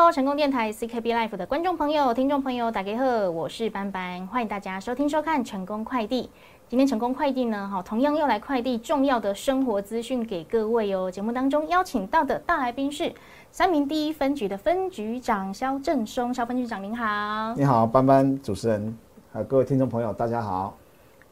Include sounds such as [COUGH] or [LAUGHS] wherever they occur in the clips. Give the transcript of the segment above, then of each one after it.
Hello，成功电台 CKB Life 的观众朋友、听众朋友，大家好，我是班班，欢迎大家收听收看成功快递。今天成功快递呢，好，同样又来快递重要的生活资讯给各位哦。节目当中邀请到的大来宾是三明第一分局的分局长肖正松，肖分局长您好。你好，班班主持人，还有各位听众朋友，大家好。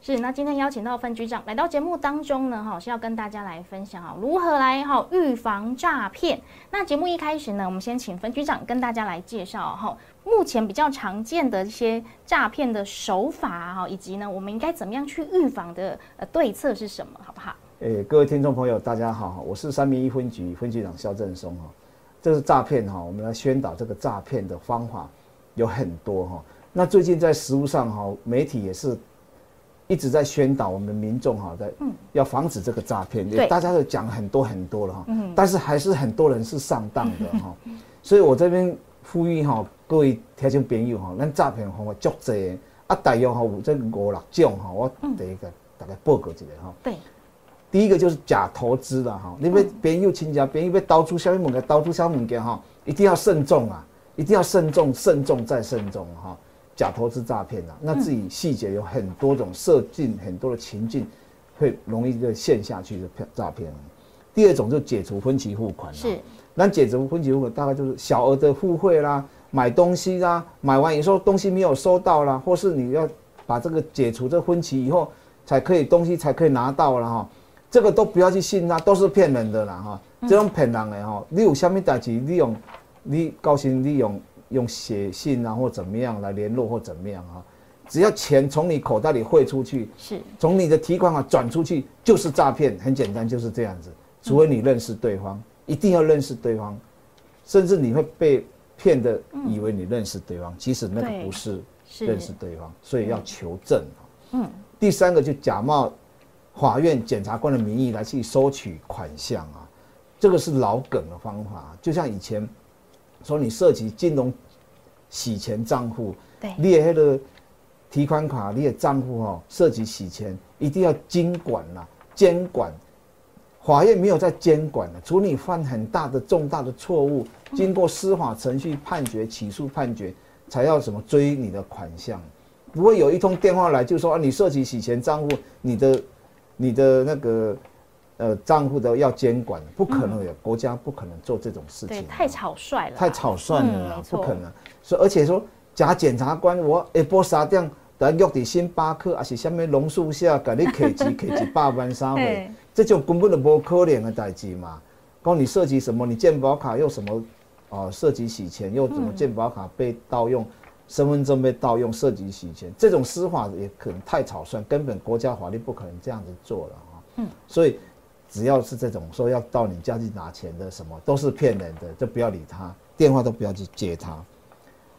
是，那今天邀请到分局长来到节目当中呢，哈，是要跟大家来分享哈，如何来哈预防诈骗。那节目一开始呢，我们先请分局长跟大家来介绍哈，目前比较常见的一些诈骗的手法哈，以及呢，我们应该怎么样去预防的呃对策是什么，好不好？诶，各位听众朋友，大家好，我是三明一分局分局长肖正松哈。这是诈骗哈，我们来宣导这个诈骗的方法有很多哈。那最近在实务上哈，媒体也是。一直在宣导我们民众哈，在要防止这个诈骗，大家都讲很多很多了哈，但是还是很多人是上当的哈，所以我这边呼吁哈，各位听众朋友哈，咱诈骗方法足济，啊，大约哈有这五六种哈，我第一个大概报告一下哈。对，第一个就是假投资了哈，你要朋友亲家，朋友要投资什么物件，投资什么物件哈，一定要慎重啊，一定要慎重，慎重再慎重哈。假投资诈骗啊，那自己细节有很多种设定，很多的情境，会容易就陷下去的骗诈骗。第二种就解除分期付款，是，那解除分期付款大概就是小额的付费啦，买东西啦，买完以后东西没有收到啦，或是你要把这个解除这分期以后才可以东西才可以拿到了哈，这个都不要去信啦都是骗人的啦哈，这种骗人的哈，你有虾米代志你用，你高兴你用。用写信啊，或怎么样来联络，或怎么样啊？只要钱从你口袋里汇出去，是从你的提款卡转出去，就是诈骗。很简单，就是这样子。除非你认识对方，一定要认识对方，甚至你会被骗的，以为你认识对方，其实那个不是认识对方，所以要求证嗯。第三个就假冒法院检察官的名义来去收取款项啊，这个是老梗的方法，就像以前。说你涉及金融洗钱账户，对，列黑的提款卡，你的账户哈，涉及洗钱，一定要监管啦，监管。法院没有在监管的，除你犯很大的重大的错误，经过司法程序判决、起诉判决，才要什么追你的款项，不会有一通电话来就说啊，你涉及洗钱账户，你的你的那个。呃，账户都要监管，不可能有国家不可能做这种事情，太草率了，太草率了，不可能。所以而且说假检察官，我一波杀掉，等约伫星巴克还是下面榕树下，给你客气 [LAUGHS] 客气百万三回，这种根本就无可能的代志嘛。讲你涉及什么？你健保卡又什么？哦，涉及洗钱又怎么？健保卡被盗用，身份证被盗用，涉及洗钱，这种司法也可能太草率，根本国家法律不可能这样子做了啊。嗯，所以。只要是这种说要到你家去拿钱的，什么都是骗人的，就不要理他，电话都不要去接他。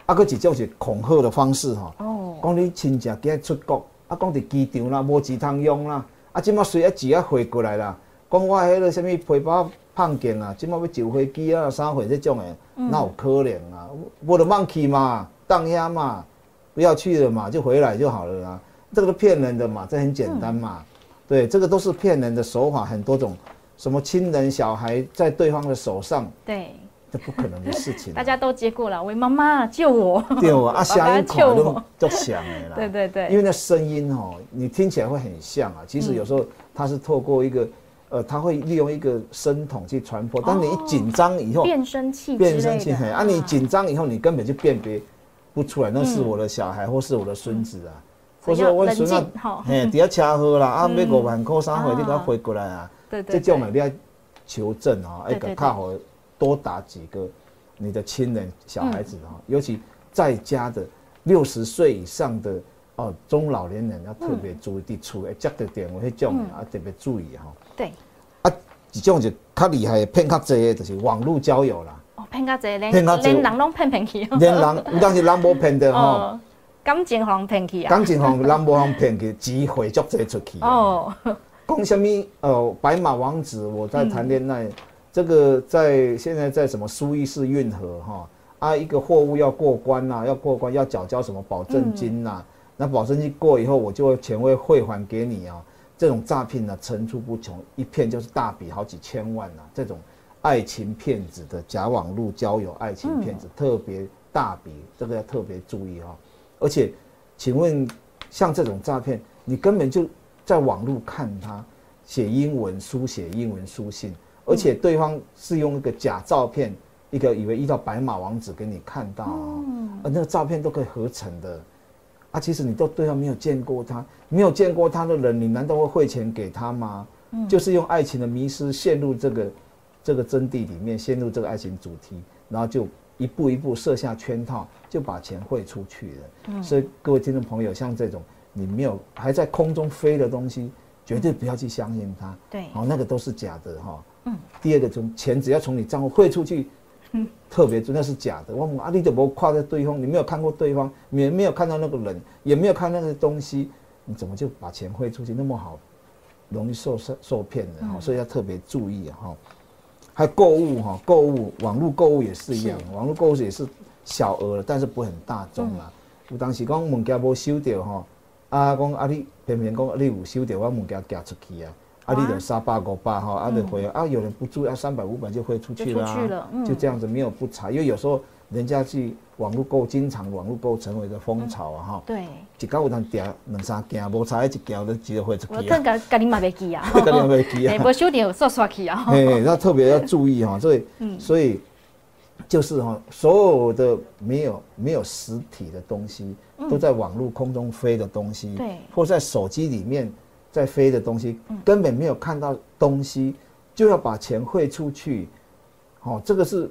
啊，个只就是恐吓的方式哈。哦。讲你亲戚今日出国，啊，讲伫机场啦，无钱通用啦，啊，即马随一钱啊汇过来啦。讲我迄个什么皮包胖件啊，即马要坐飞机啊，啥货这种的，那有可能啊？我的忘去嘛，当下嘛，不要去了嘛，就回来就好了啦。这个都骗人的嘛，这很简单嘛。对，这个都是骗人的手法，很多种，什么亲人小孩在对方的手上，对，这不可能的事情。大家都接过了，喂，妈妈救我，[LAUGHS] 对我啊，响一口都 [LAUGHS] 都响了啦。对对对，因为那声音哦，你听起来会很像啊，其实有时候它是透过一个，呃，它会利用一个声筒去传播，但你一紧张以后，变声器，变声器，嘿啊，你紧张以后，你根本就辨别不出来，那是我的小孩或是我的孙子啊。我说我孙啊，嘿，伫遐车祸啦，[LAUGHS] 啊，要五万块三回，你给他回过来啊。对对。这种你要求证啊，一个靠好多打几个你的亲人小孩子哈，尤其在家的六十岁以上的哦中老年人要特别注意的处，哎，接的电话迄种啊特别注意哈。对。啊，一种就较厉害骗较济的，就是网络交友啦。哦，骗较济连连人拢骗骗去。连人有当是人无骗的吼。[LAUGHS] 感情行骗去啊！感情行人无行骗去，机会足侪出去。哦，讲什么？呃，白马王子，我在谈恋爱，这个在现在在什么苏伊士运河哈啊，一个货物要过关呐，要过关要缴交什么保证金呐？那保证金过以后，我就钱会汇还给你啊。这种诈骗呢层出不穷，一骗就是大笔好几千万呐。这种爱情骗子的假网络交友爱情骗子特别大笔，这个要特别注意哈。而且，请问像这种诈骗，你根本就在网络看他写英文书写英文书信，而且对方是用一个假照片，一个以为遇到白马王子给你看到，啊，那个照片都可以合成的。啊，其实你都对方没有见过他，没有见过他的人，你难道会汇钱给他吗？嗯，就是用爱情的迷失陷入这个这个真谛里面，陷入这个爱情主题，然后就一步一步设下圈套，就把钱汇出去了。嗯，所以各位听众朋友，像这种你没有还在空中飞的东西，绝对不要去相信它。对，哦，那个都是假的哈。嗯，第二个，从钱只要从你账户汇出去。嗯特别准，那是假的。我问阿丽怎么跨在对方？你没有看过对方，也没有看到那个人，也没有看那个东西，你怎么就把钱汇出去那么好，容易受受受骗的哈？所以要特别注意哈。还有购物哈，购物网络购物也是一样，网络购物也是小额的，但是不很大众啦。有当时讲物件无收到哈，啊讲啊你偏偏讲你有收到我物件寄出去啊。啊，你有三百五百哈，啊，你回啊，有人不注意，啊，三百五百就飞出去了，就这样子没有不查，因为有时候人家去网络购，经常网络购成为一个风潮啊哈。对。一到有当掉两三件，无差一件都直接会出去。我更加家己嘛袂记啊。[LAUGHS] 家己袂记啊。[LAUGHS] 无收点刷刷去啊。[LAUGHS] 哎，那特别要注意哈，所以，所以就是哈，所有的没有没有实体的东西，都在网络空中飞的东西，对，或在手机里面。在飞的东西根本没有看到东西，就要把钱汇出去，哦，这个是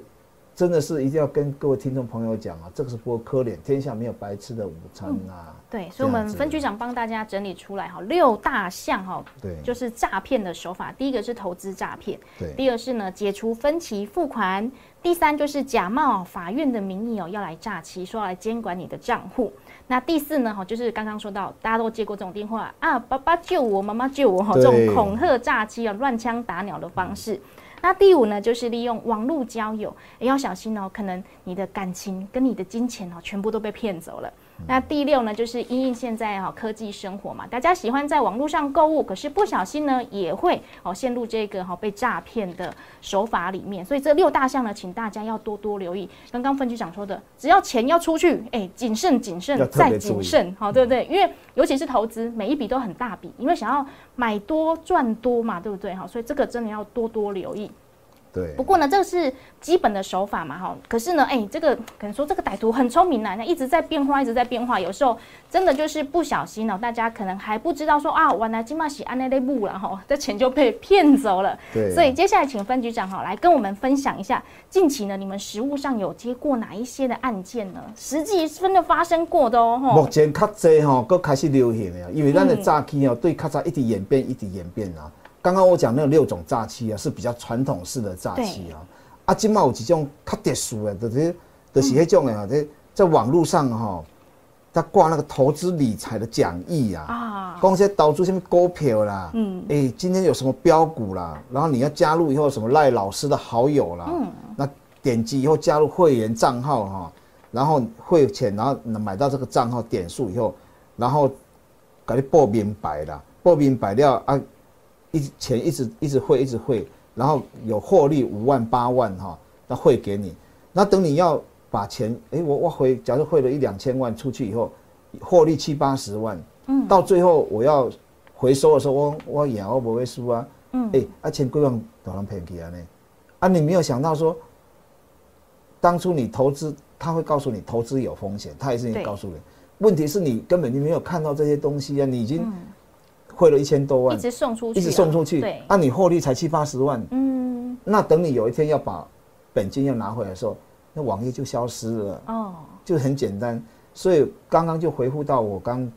真的是一定要跟各位听众朋友讲啊，这个是不可怜，天下没有白吃的午餐啊。对，所以我们分局长帮大家整理出来哈，六大项哈，对，就是诈骗的手法。第一个是投资诈骗，对；第二是呢解除分期付款；第三就是假冒法院的名义哦，要来诈欺，说要来监管你的账户。那第四呢？哈，就是刚刚说到，大家都接过这种电话啊，爸爸救我，妈妈救我，哈，这种恐吓诈欺啊，乱枪打鸟的方式。那第五呢，就是利用网络交友，也要小心哦，可能你的感情跟你的金钱哦，全部都被骗走了。那第六呢，就是因应现在哈科技生活嘛，大家喜欢在网络上购物，可是不小心呢也会哦陷入这个哈被诈骗的手法里面。所以这六大项呢，请大家要多多留意。刚刚分局长说的，只要钱要出去，哎，谨慎谨慎再谨慎，好对不对？因为尤其是投资，每一笔都很大笔，因为想要买多赚多嘛，对不对？哈，所以这个真的要多多留意。对，不过呢，这个是基本的手法嘛，哈。可是呢，哎，这个可能说这个歹徒很聪明呢，那一直在变化，一直在变化。有时候真的就是不小心哦，大家可能还不知道说啊，原来金马喜安内内布了哈，这钱就被骗走了。对。所以接下来请分局长哈来跟我们分享一下，近期呢你们实务上有接过哪一些的案件呢？实际真的发生过的哦。目前较济哈，都开始流行了，因为咱的诈欺哦，对较早一直演变，一直演变啊。刚刚我讲那六种诈欺啊，是比较传统式的诈欺啊。啊，今嘛有几种较特殊的，就是就是迄种啊，在在网络上哈，他挂那个投资理财的讲义啊，啊，讲些导出什么股票啦，嗯，哎，今天有什么标股啦，然后你要加入以后什么赖老师的好友啦，嗯，那点击以后加入会员账号哈，然后汇钱，然后买到这个账号点数以后，然后给你报明白啦，报明白了啊。一钱一直一直汇一直汇，然后有获利五万八万哈，那汇给你。那等你要把钱，哎，我我回，假设汇了一两千万出去以后，获利七八十万，嗯，到最后我要回收的时候，我我也我不会输啊，嗯，哎，啊钱归往多人骗去啊呢？啊，你没有想到说，当初你投资，他会告诉你投资有风险，他也是你告诉你。问题是你根本就没有看到这些东西啊，你已经。汇了一千多万，一直送出去，一直送出去。对，那你获利才七八十万。嗯，那等你有一天要把本金要拿回来的时候，那网页就消失了。哦，就很简单。所以刚刚就回复到我刚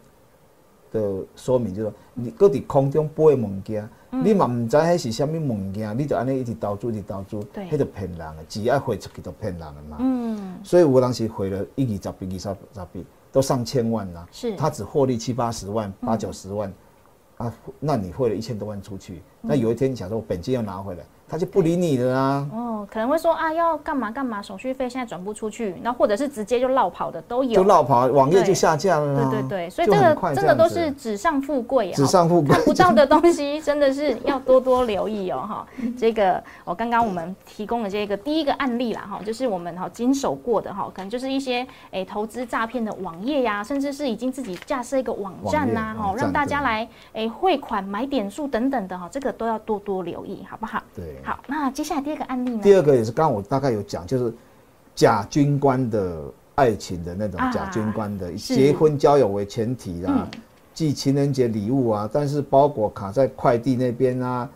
的说明，就是说你搁在空中背物件，你嘛唔知迄是虾米物件，你就安尼一直投资，一直投资，对，迄就骗人的，只要汇出去就骗人的嘛。嗯，所以我当时汇了一二十笔、二十十笔，都上千万啦。是，他只获利七八十万、八九十万。啊，那你汇了一千多万出去，那有一天你想说我本金要拿回来，他就不理你了啊。哦，可能会说啊，要干嘛干嘛，手续费现在转不出去，那或者是直接就落跑的都有，就落跑，网页就下架了。对对对，所以这个真的都是纸上富贵啊，纸上富贵看不到的东西，真的是要多多留意哦哈。这个我刚刚我们提供的这个第一个案例啦哈，就是我们哈经手过的哈，可能就是一些诶投资诈骗的网页呀，甚至是已经自己架设一个网站呐哈，让大家来诶汇款买点数等等的哈，这个都要多多留意，好不好？对。好，那接下来第二个案例呢？第二个也是刚刚我大概有讲，就是假军官的爱情的那种假军官的结婚交友为前提啊，寄情人节礼物啊，但是包裹卡在快递那边啊，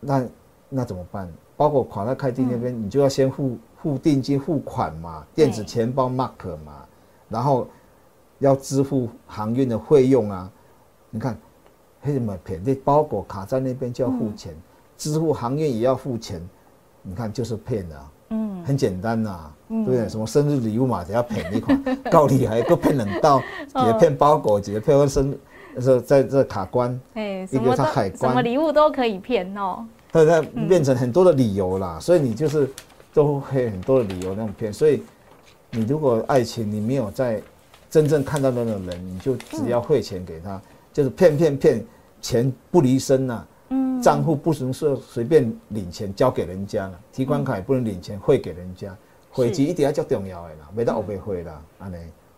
那那怎么办？包裹卡在快递那边，你就要先付付定金付款嘛，电子钱包 mark 嘛，然后要支付航运的费用啊。你看，为什么便宜包裹卡在那边就要付钱。支付行业也要付钱，你看就是骗的，嗯，很简单呐，对不对？什么生日礼物嘛，只要骗一款，高利还，够骗冷到，也骗包裹，也骗生，是在这卡关，哎，一个他海关，什么礼物都可以骗哦，对对，变成很多的理由啦，所以你就是都会很多的理由那种骗，所以你如果爱情你没有在真正看到那种人，你就只要汇钱给他，就是骗骗骗，钱不离身呐。账户不能说随便领钱交给人家了，提款卡也不能领钱汇给人家，汇集一定要较重要的啦，没到我被汇啦，安尼。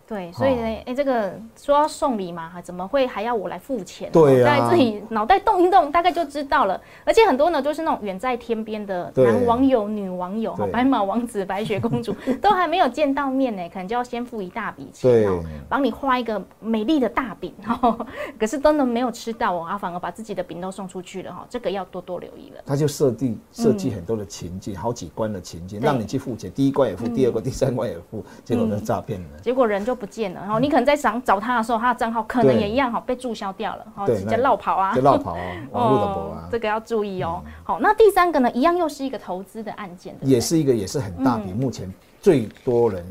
对，所以呢，哎，这个说要送礼嘛，怎么会还要我来付钱？对啊，自己脑袋动一动，大概就知道了。而且很多呢，都是那种远在天边的男网友、女网友，哈，白马王子、白雪公主 [LAUGHS] 都还没有见到面呢，可能就要先付一大笔钱哦，帮你画一个美丽的大饼，哈。[LAUGHS] 可是都能没有吃到哦，啊，反而把自己的饼都送出去了哈，这个要多多留意了。他就设定设计很多的情境，好几关的情境，让你去付钱，第一关也付，第二关、第三关也付，结果呢诈骗了。结果人就。不见了，然后你可能在想找他的时候，他的账号可能也一样哈被注销掉了，好直接绕跑啊，就绕跑啊，网络的跑啊，这个要注意哦。好，那第三个呢，一样又是一个投资的案件，也是一个也是很大笔，目前最多人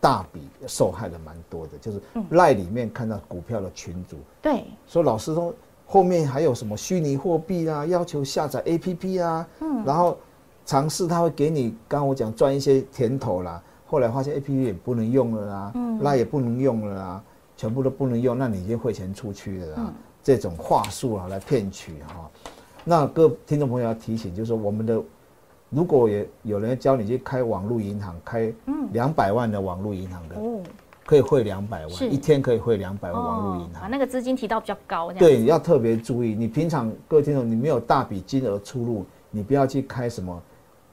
大笔受害的蛮多的，就是赖里面看到股票的群主，对，说老师说后面还有什么虚拟货币啊，要求下载 APP 啊，嗯，然后尝试他会给你，刚刚我讲赚一些甜头啦。后来发现 A P P 也不能用了啦，那也不能用了啦，全部都不能用，那你已经汇钱出去了啦。这种话术啊来骗取哈，那各听众朋友要提醒，就是说我们的如果也有人教你去开网络银行，开两百万的网络银行的，可以汇两百万，一天可以汇两百万网络银行，那个资金提到比较高，对，要特别注意。你平常各位听众，你没有大笔金额出入，你不要去开什么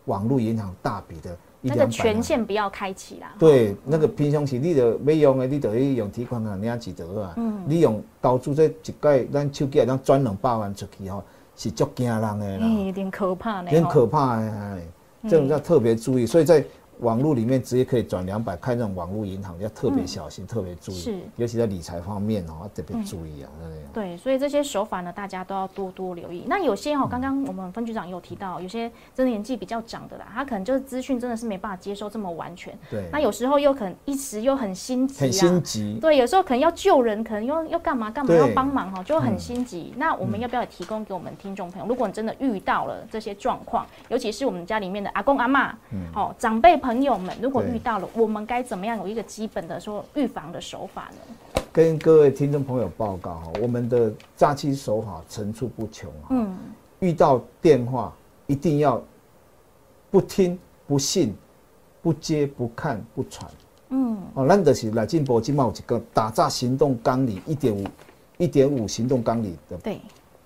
网络银行大笔的。那个权限不要开启啦。对，那个平常时你着要用的，你就用提款卡领几得啊。嗯。你用投资这一盖，咱手机咱转两百万出去吼，是足惊人的啦。有点可怕呢。有点可怕哎，这种要特别注意。所以在网络里面直接可以转两百，看那种网络银行要特别小心，特别注意。是，尤其在理财方面哦，要特别注意啊。对，所以这些手法呢，大家都要多多留意。那有些哈，刚刚我们分局长有提到，有些真的年纪比较长的啦，他可能就是资讯真的是没办法接收这么完全。对。那有时候又可能一时又很心急，很心急。对，有时候可能要救人，可能又要干嘛干嘛要帮忙哈，就很心急。那我们要不要提供给我们听众朋友？如果你真的遇到了这些状况，尤其是我们家里面的阿公阿妈，嗯，哦，长辈朋友们，如果遇到了，我们该怎么样有一个基本的说预防的手法呢？跟各位听众朋友报告哈，我们的诈欺手法层出不穷啊。嗯，遇到电话一定要不听不信不接不看不传。嗯，哦，咱就是来进步今有一个打诈行动纲领一点五一点五行动纲领的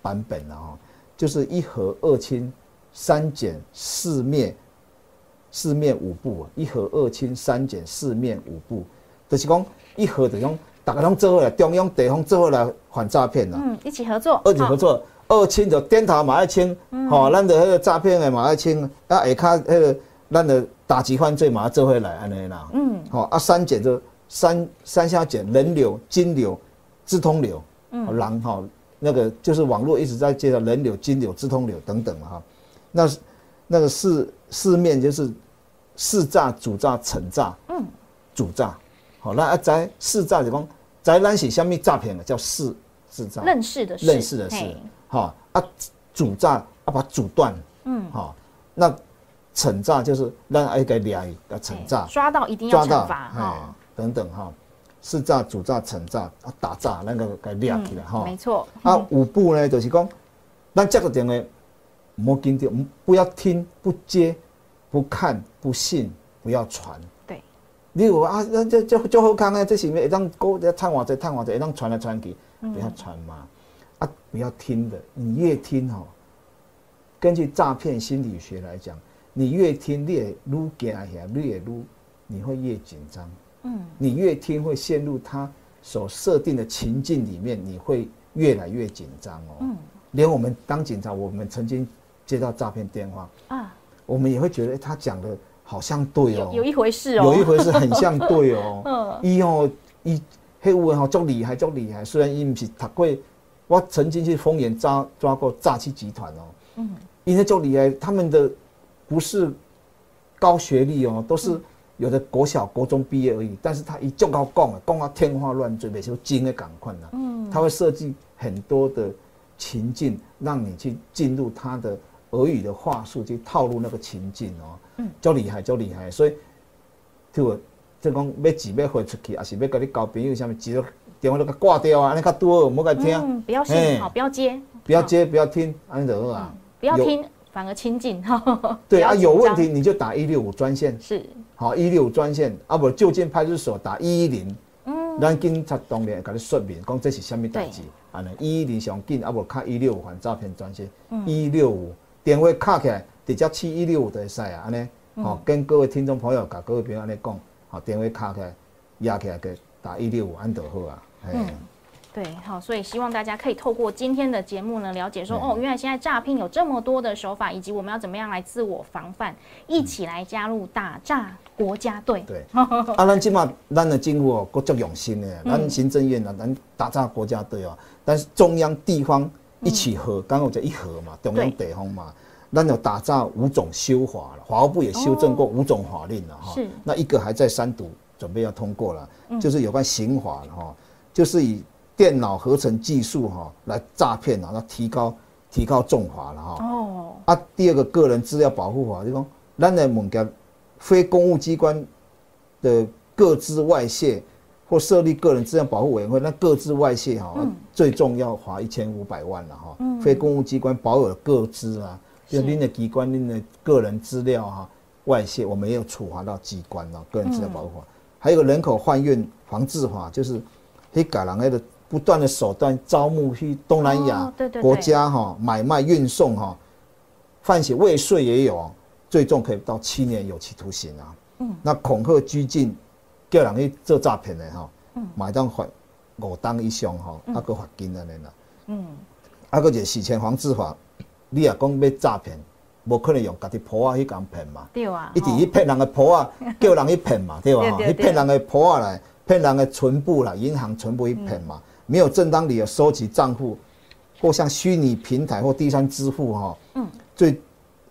版本了哈，就是一和二清三减四灭四面五步，一和二清三减四面五步，就是讲一和就讲。大家拢做伙来，中央地方做伙来反诈骗啦。嗯，一起合作。二起合作，二清就点头嘛要清，吼，咱的迄个诈骗的嘛要清，啊，下骹迄个咱的打击犯罪嘛要做回来安尼啦。嗯，好啊，三减就三三下减，人流、金流、资通流，嗯，人哈那个就是网络一直在介绍人流、金流、资通流等等嘛哈。那那个四四面就是四诈、主诈、惩诈，嗯，主诈，好，那啊在四诈就讲。在咱是虾米诈骗的？叫试制诈，认识的认识的事，好啊，主诈啊，把阻断，嗯，好，那惩诈就是让爱个俩个惩诈，抓到一定要惩罚哈，等等哈，试诈、主诈、惩诈啊，打诈那个给俩起来哈，没错。啊，五步呢就是讲，咱接个电话，莫跟着，不要听，不接，不看，不信，不要传。对，例如啊，那这这就好康啊，这是咪一张歌在探望在探望在一张传来传去，不要传嘛，啊，不要听的，你越听哈。根据诈骗心理学来讲，你越听越撸惊吓，越撸你会越紧张。嗯，你越听会陷入他所设定的情境里面，你会越来越紧张哦。嗯，连我们当警察，我们曾经接到诈骗电话啊，我们也会觉得他讲的好像对哦，有一回事哦，有一回事很像对哦。[LAUGHS] 嗯，伊哦，伊黑乌文哈足厉害足厉害，虽然伊不是读过，我曾经去丰原抓抓过诈欺集团哦。嗯，因为就厉害，他们的不是高学历哦，都是有的国小、国中毕业而已。但是他一就高讲，讲到天花乱坠，每时候精的赶快呢。嗯，他会设计很多的情境，让你去进入他的俄语的话术，去套路那个情境哦。嗯，足厉害，足厉害。所以，就就讲要钱要汇出去，还是要跟你交朋友，什么急了电话都给挂掉啊，你较多，莫该听。嗯，不要信，好，不要接，不要接，不要听，安尼就好啊。不要听，反而亲近哈。[LAUGHS] 对啊，有问题你就打一六五专线。是。好，一六五专线啊，不就近派出所打一一零。嗯。咱警察当然给你说明，讲这是什么代志。啊，呢一一零上紧，啊不卡一六五反诈骗专线。一六五电话卡起来，直接七一六五就会使啊，安尼。好，跟各位听众朋友，甲各位朋友安尼讲，好，电话卡起来，压起来给打一六五，安就好啊。嗯。对，好，所以希望大家可以透过今天的节目呢，了解说，哦，原来现在诈骗有这么多的手法，以及我们要怎么样来自我防范，一起来加入打诈国家队。对，[LAUGHS] 啊，咱起码咱的政府哦，够足用心的，咱行政院啊，咱打诈国家队哦，但是中央地方一起合，刚刚我讲一合嘛，中央地方嘛，那有打造五种修法了，法务部也修正过五种法令了哈，是，那一个还在三读，准备要通过了，就是有关刑法了哈，就是以。电脑合成技术哈，来诈骗啊，那提高提高重罚了哈。哦。啊，第二个个人资料保护法，就讲咱的物件非公务机关的各自外泄或设立个人资料保护委员会，那各自外泄哈，最重要罚一千五百万了哈。嗯。非公务机关保有各资啊，就您的机关您的个人资料哈外泄，我们也有处罚到机关了，个人资料保护法。还有个人口换运防治法，就是可以改人的。不断的手段招募去东南亚国家哈买卖运送哈，犯写未遂也有，最重可以到七年有期徒刑啊。嗯，那恐吓拘禁叫人去做诈骗的吼，买当罚五当以上吼，啊个罚金安尼啦。嗯，啊个就洗钱防治法，[CLEARS THROAT] 你也讲要诈骗，无可能用家己婆仔去讲骗嘛。对啊，一直去骗人的婆仔，叫人去骗嘛，[LAUGHS] 对吧？去骗人的婆仔来，骗人的存部啦，银行存部去骗嘛。没有正当理由收集账户，或向虚拟平台或第三支付哈，嗯，最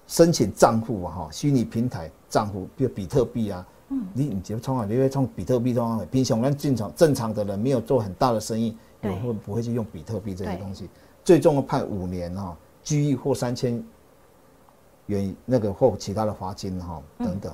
申请账户哈，虚拟平台账户，比如比特币啊，嗯，你你就创啊，你会冲比特币中平常人正常正常的人没有做很大的生意，也会不会去用比特币这些东西？最终判五年哈，拘役或三千元那个或其他的罚金哈等等。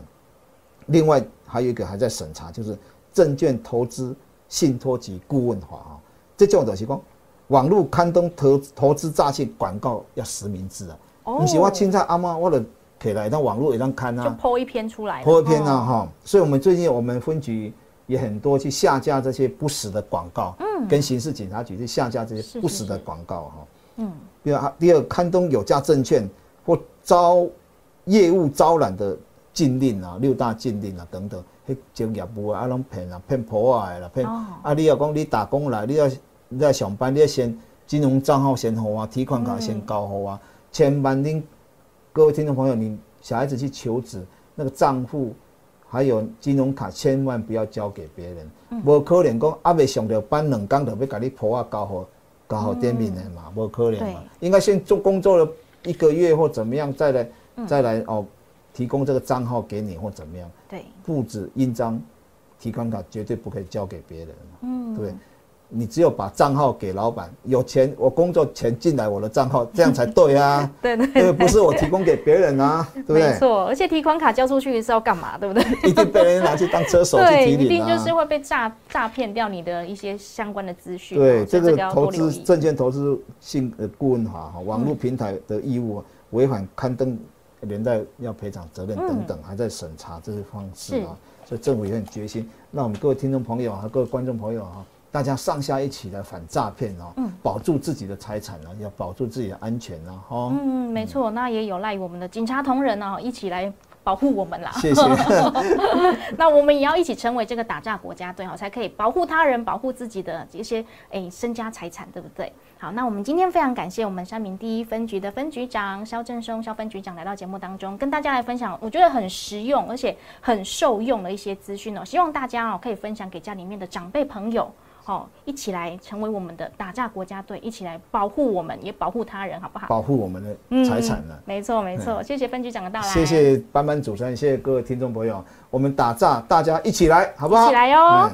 另外还有一个还在审查，就是证券投资信托及顾问法啊。这种就是讲，网络刊登投投资诈骗广告要实名制啊！不是我凊彩阿妈，我了起来，当网络也当看啊，就剖一篇出来，剖一篇啊哈！所以我们最近我们分局也很多去下架这些不实的广告，嗯，跟刑事警察局去下架这些不实的广告哈，嗯。第二，第二刊登有价证券或招业务招揽的禁令啊，六大禁令啊等等，迄种业务啊，啊拢骗啊，骗婆啊啦，骗啊！你要讲你打工来，你要。你在上班，你要先金融账号先好啊，提款卡先搞好啊。千万您各位听众朋友，你小孩子去求职，那个账户还有金融卡，千万不要交给别人。无可能讲阿未上着班两工就要给你婆啊搞好搞好店面的嘛，无可能嘛。应该先做工作了一个月或怎么样，再来再来哦，提供这个账号给你或怎么样。对，布置印章、提款卡绝对不可以交给别人。嗯，对。你只有把账号给老板，有钱我工作钱进来我的账号，这样才对啊。[LAUGHS] 对对对，不是我提供给别人啊，对不对？没错，而且提款卡交出去是要干嘛，对不对？一定被人拿去当车手去提。一定就是会被诈诈骗掉你的一些相关的资讯。对，这个投资证券投资性呃顾问法哈，网络平台的义务违反刊登连带要赔偿责任等等，还在审查这些方式啊。所以政府也很决心。那我们各位听众朋友和各位观众朋友哈。大家上下一起来反诈骗哦，嗯，保住自己的财产呢，要保住自己的安全呢，哈。嗯，没错，那也有赖于我们的警察同仁呢，一起来保护我们啦。[LAUGHS] 谢谢。[LAUGHS] 那我们也要一起成为这个打诈国家队哈，才可以保护他人、保护自己的一些诶身家财产，对不对？好，那我们今天非常感谢我们三明第一分局的分局长肖正松肖分局长来到节目当中，跟大家来分享，我觉得很实用而且很受用的一些资讯哦。希望大家哦可以分享给家里面的长辈朋友。好，一起来成为我们的打架国家队，一起来保护我们，也保护他人，好不好？保护我们的财产呢？没错，没错。谢谢分局长的到来，谢谢班班主持人，谢谢各位听众朋友，我们打架，大家一起来，好不好？一起来哟。